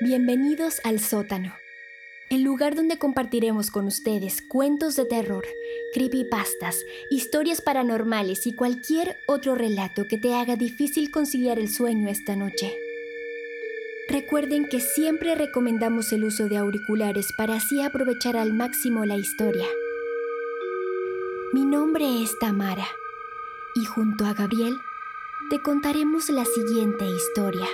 Bienvenidos al sótano, el lugar donde compartiremos con ustedes cuentos de terror, creepypastas, historias paranormales y cualquier otro relato que te haga difícil conciliar el sueño esta noche. Recuerden que siempre recomendamos el uso de auriculares para así aprovechar al máximo la historia. Mi nombre es Tamara y junto a Gabriel te contaremos la siguiente historia.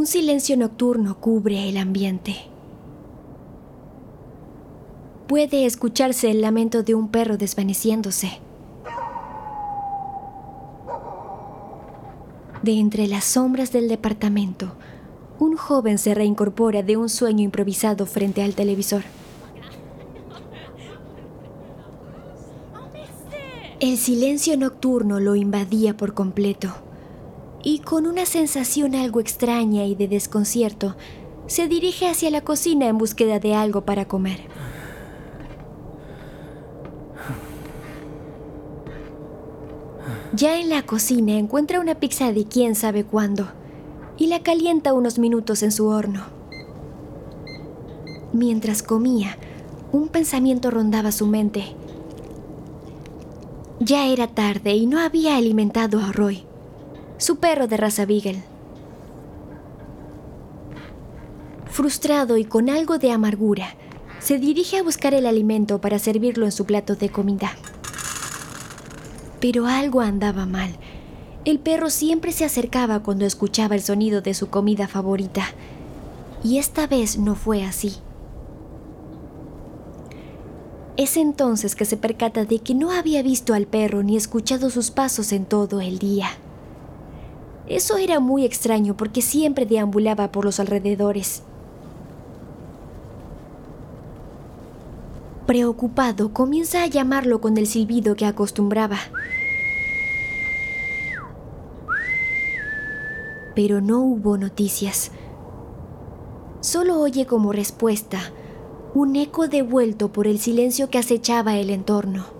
Un silencio nocturno cubre el ambiente. Puede escucharse el lamento de un perro desvaneciéndose. De entre las sombras del departamento, un joven se reincorpora de un sueño improvisado frente al televisor. El silencio nocturno lo invadía por completo y con una sensación algo extraña y de desconcierto, se dirige hacia la cocina en búsqueda de algo para comer. Ya en la cocina encuentra una pizza de quién sabe cuándo y la calienta unos minutos en su horno. Mientras comía, un pensamiento rondaba su mente. Ya era tarde y no había alimentado a Roy su perro de raza Beagle. Frustrado y con algo de amargura, se dirige a buscar el alimento para servirlo en su plato de comida. Pero algo andaba mal. El perro siempre se acercaba cuando escuchaba el sonido de su comida favorita. Y esta vez no fue así. Es entonces que se percata de que no había visto al perro ni escuchado sus pasos en todo el día. Eso era muy extraño porque siempre deambulaba por los alrededores. Preocupado, comienza a llamarlo con el silbido que acostumbraba. Pero no hubo noticias. Solo oye como respuesta un eco devuelto por el silencio que acechaba el entorno.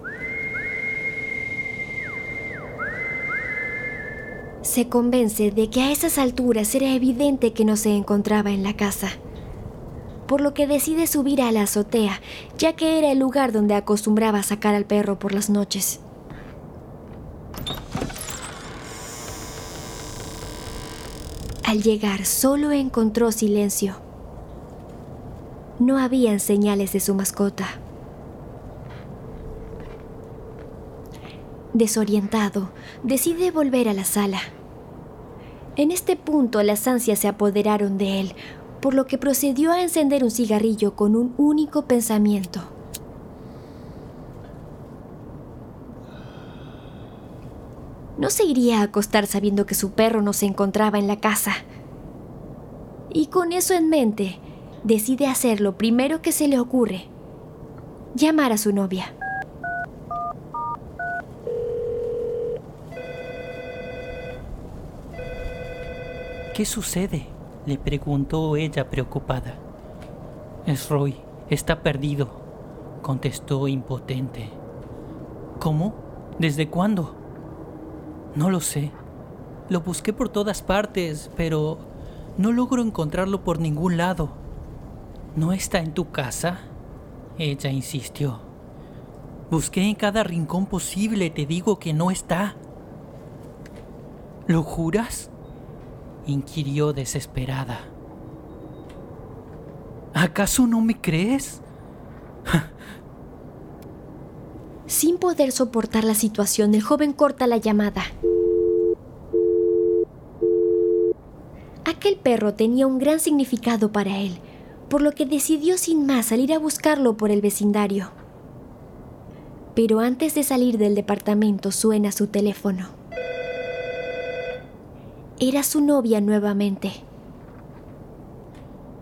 Se convence de que a esas alturas era evidente que no se encontraba en la casa, por lo que decide subir a la azotea, ya que era el lugar donde acostumbraba sacar al perro por las noches. Al llegar solo encontró silencio. No habían señales de su mascota. Desorientado, decide volver a la sala. En este punto las ansias se apoderaron de él, por lo que procedió a encender un cigarrillo con un único pensamiento. No se iría a acostar sabiendo que su perro no se encontraba en la casa. Y con eso en mente, decide hacer lo primero que se le ocurre, llamar a su novia. ¿Qué sucede? le preguntó ella preocupada. Es Roy, está perdido, contestó impotente. ¿Cómo? ¿Desde cuándo? No lo sé. Lo busqué por todas partes, pero no logro encontrarlo por ningún lado. ¿No está en tu casa? Ella insistió. Busqué en cada rincón posible, te digo que no está. ¿Lo juras? Inquirió desesperada. ¿Acaso no me crees? Sin poder soportar la situación, el joven corta la llamada. Aquel perro tenía un gran significado para él, por lo que decidió sin más salir a buscarlo por el vecindario. Pero antes de salir del departamento suena su teléfono. Era su novia nuevamente.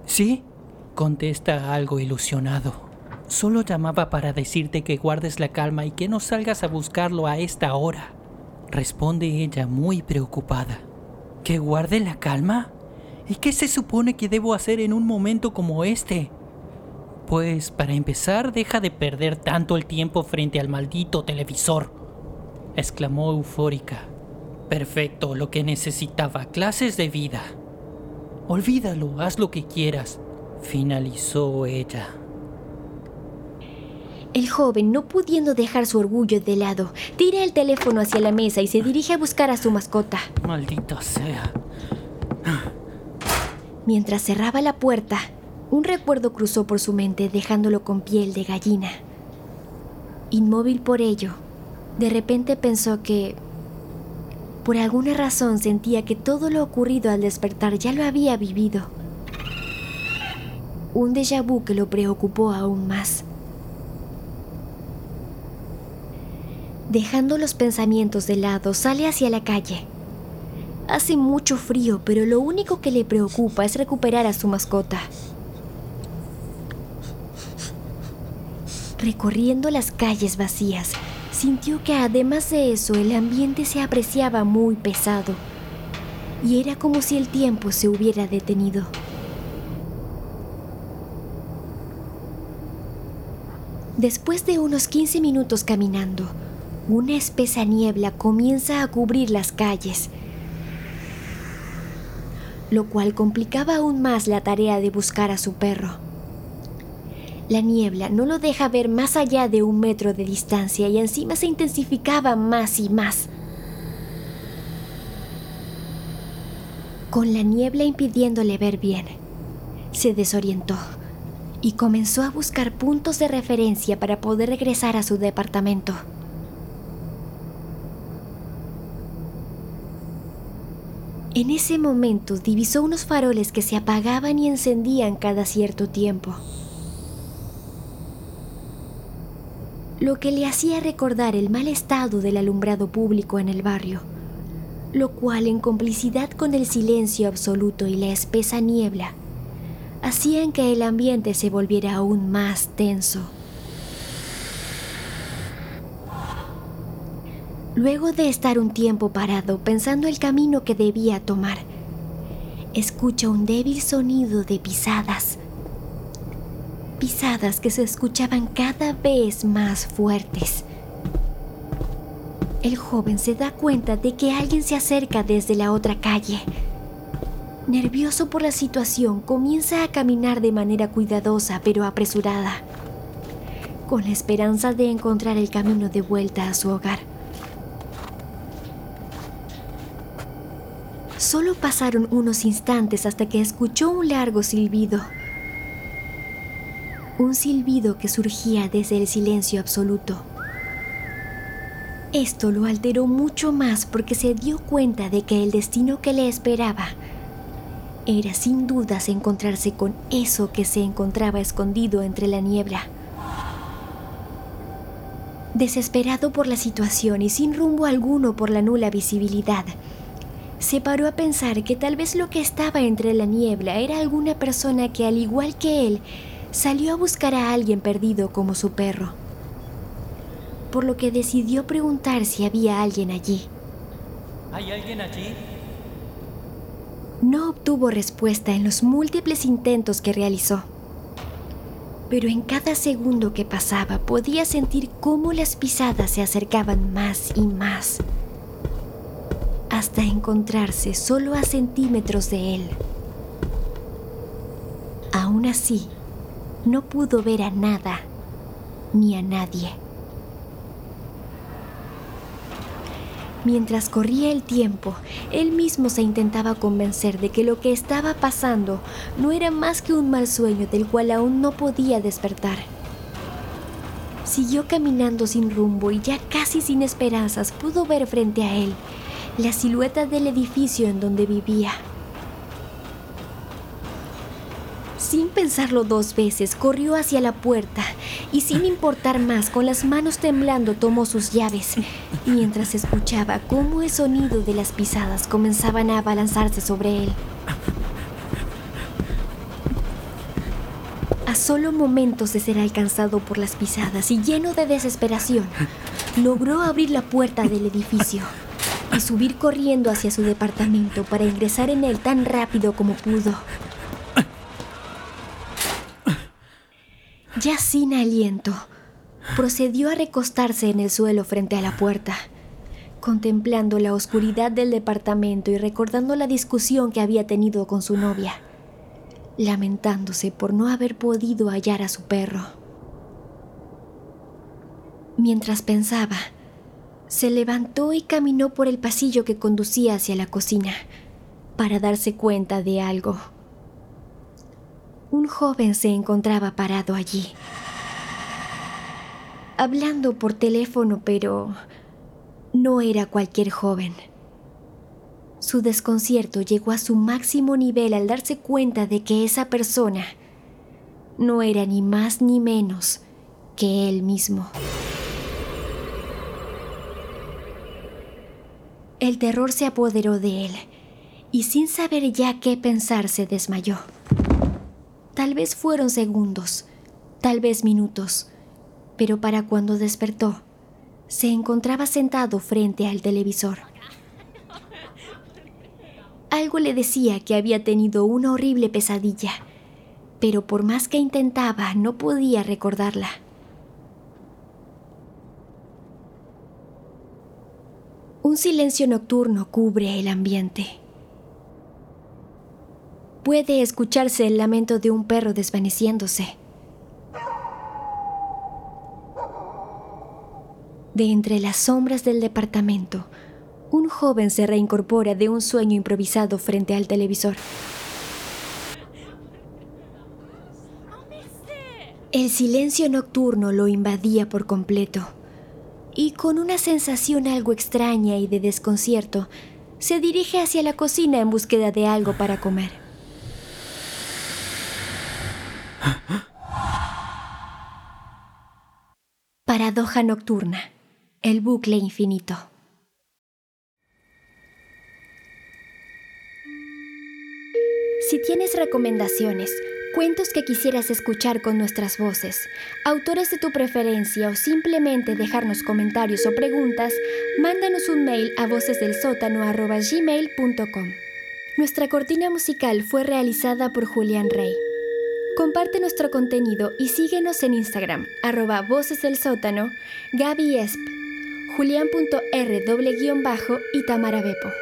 Sí, contesta algo ilusionado. Solo llamaba para decirte que guardes la calma y que no salgas a buscarlo a esta hora. Responde ella muy preocupada. ¿Que guarde la calma? ¿Y qué se supone que debo hacer en un momento como este? Pues para empezar, deja de perder tanto el tiempo frente al maldito televisor, exclamó eufórica. Perfecto, lo que necesitaba, clases de vida. Olvídalo, haz lo que quieras, finalizó ella. El joven, no pudiendo dejar su orgullo de lado, tira el teléfono hacia la mesa y se dirige a buscar a su mascota. Maldita sea. Mientras cerraba la puerta, un recuerdo cruzó por su mente dejándolo con piel de gallina. Inmóvil por ello, de repente pensó que, por alguna razón sentía que todo lo ocurrido al despertar ya lo había vivido. Un déjà vu que lo preocupó aún más. Dejando los pensamientos de lado, sale hacia la calle. Hace mucho frío, pero lo único que le preocupa es recuperar a su mascota. Recorriendo las calles vacías, sintió que además de eso el ambiente se apreciaba muy pesado y era como si el tiempo se hubiera detenido. Después de unos 15 minutos caminando, una espesa niebla comienza a cubrir las calles, lo cual complicaba aún más la tarea de buscar a su perro. La niebla no lo deja ver más allá de un metro de distancia y encima se intensificaba más y más. Con la niebla impidiéndole ver bien, se desorientó y comenzó a buscar puntos de referencia para poder regresar a su departamento. En ese momento divisó unos faroles que se apagaban y encendían cada cierto tiempo. Lo que le hacía recordar el mal estado del alumbrado público en el barrio, lo cual en complicidad con el silencio absoluto y la espesa niebla, hacían que el ambiente se volviera aún más tenso. Luego de estar un tiempo parado pensando el camino que debía tomar, escucha un débil sonido de pisadas. Pisadas que se escuchaban cada vez más fuertes. El joven se da cuenta de que alguien se acerca desde la otra calle. Nervioso por la situación, comienza a caminar de manera cuidadosa pero apresurada, con la esperanza de encontrar el camino de vuelta a su hogar. Solo pasaron unos instantes hasta que escuchó un largo silbido. Un silbido que surgía desde el silencio absoluto. Esto lo alteró mucho más porque se dio cuenta de que el destino que le esperaba era sin dudas encontrarse con eso que se encontraba escondido entre la niebla. Desesperado por la situación y sin rumbo alguno por la nula visibilidad, se paró a pensar que tal vez lo que estaba entre la niebla era alguna persona que, al igual que él, salió a buscar a alguien perdido como su perro. Por lo que decidió preguntar si había alguien allí. ¿Hay alguien allí? No obtuvo respuesta en los múltiples intentos que realizó. Pero en cada segundo que pasaba podía sentir cómo las pisadas se acercaban más y más hasta encontrarse solo a centímetros de él. Aún así, no pudo ver a nada ni a nadie. Mientras corría el tiempo, él mismo se intentaba convencer de que lo que estaba pasando no era más que un mal sueño del cual aún no podía despertar. Siguió caminando sin rumbo y ya casi sin esperanzas pudo ver frente a él la silueta del edificio en donde vivía. Sin pensarlo dos veces, corrió hacia la puerta y sin importar más, con las manos temblando, tomó sus llaves, mientras escuchaba cómo el sonido de las pisadas comenzaban a abalanzarse sobre él. A solo momentos de ser alcanzado por las pisadas y lleno de desesperación, logró abrir la puerta del edificio y subir corriendo hacia su departamento para ingresar en él tan rápido como pudo. Ya sin aliento, procedió a recostarse en el suelo frente a la puerta, contemplando la oscuridad del departamento y recordando la discusión que había tenido con su novia, lamentándose por no haber podido hallar a su perro. Mientras pensaba, se levantó y caminó por el pasillo que conducía hacia la cocina para darse cuenta de algo. Un joven se encontraba parado allí, hablando por teléfono, pero no era cualquier joven. Su desconcierto llegó a su máximo nivel al darse cuenta de que esa persona no era ni más ni menos que él mismo. El terror se apoderó de él y sin saber ya qué pensar se desmayó. Tal vez fueron segundos, tal vez minutos, pero para cuando despertó, se encontraba sentado frente al televisor. Algo le decía que había tenido una horrible pesadilla, pero por más que intentaba no podía recordarla. Un silencio nocturno cubre el ambiente. Puede escucharse el lamento de un perro desvaneciéndose. De entre las sombras del departamento, un joven se reincorpora de un sueño improvisado frente al televisor. El silencio nocturno lo invadía por completo y con una sensación algo extraña y de desconcierto, se dirige hacia la cocina en búsqueda de algo para comer. Paradoja nocturna, el bucle infinito. Si tienes recomendaciones, cuentos que quisieras escuchar con nuestras voces, autores de tu preferencia o simplemente dejarnos comentarios o preguntas, mándanos un mail a vocesdelsótano.gmail.com. Nuestra cortina musical fue realizada por Julián Rey. Comparte nuestro contenido y síguenos en Instagram, arroba Voces del Sótano, Gaby Esp, Julián.r bajo y Tamara Bepo.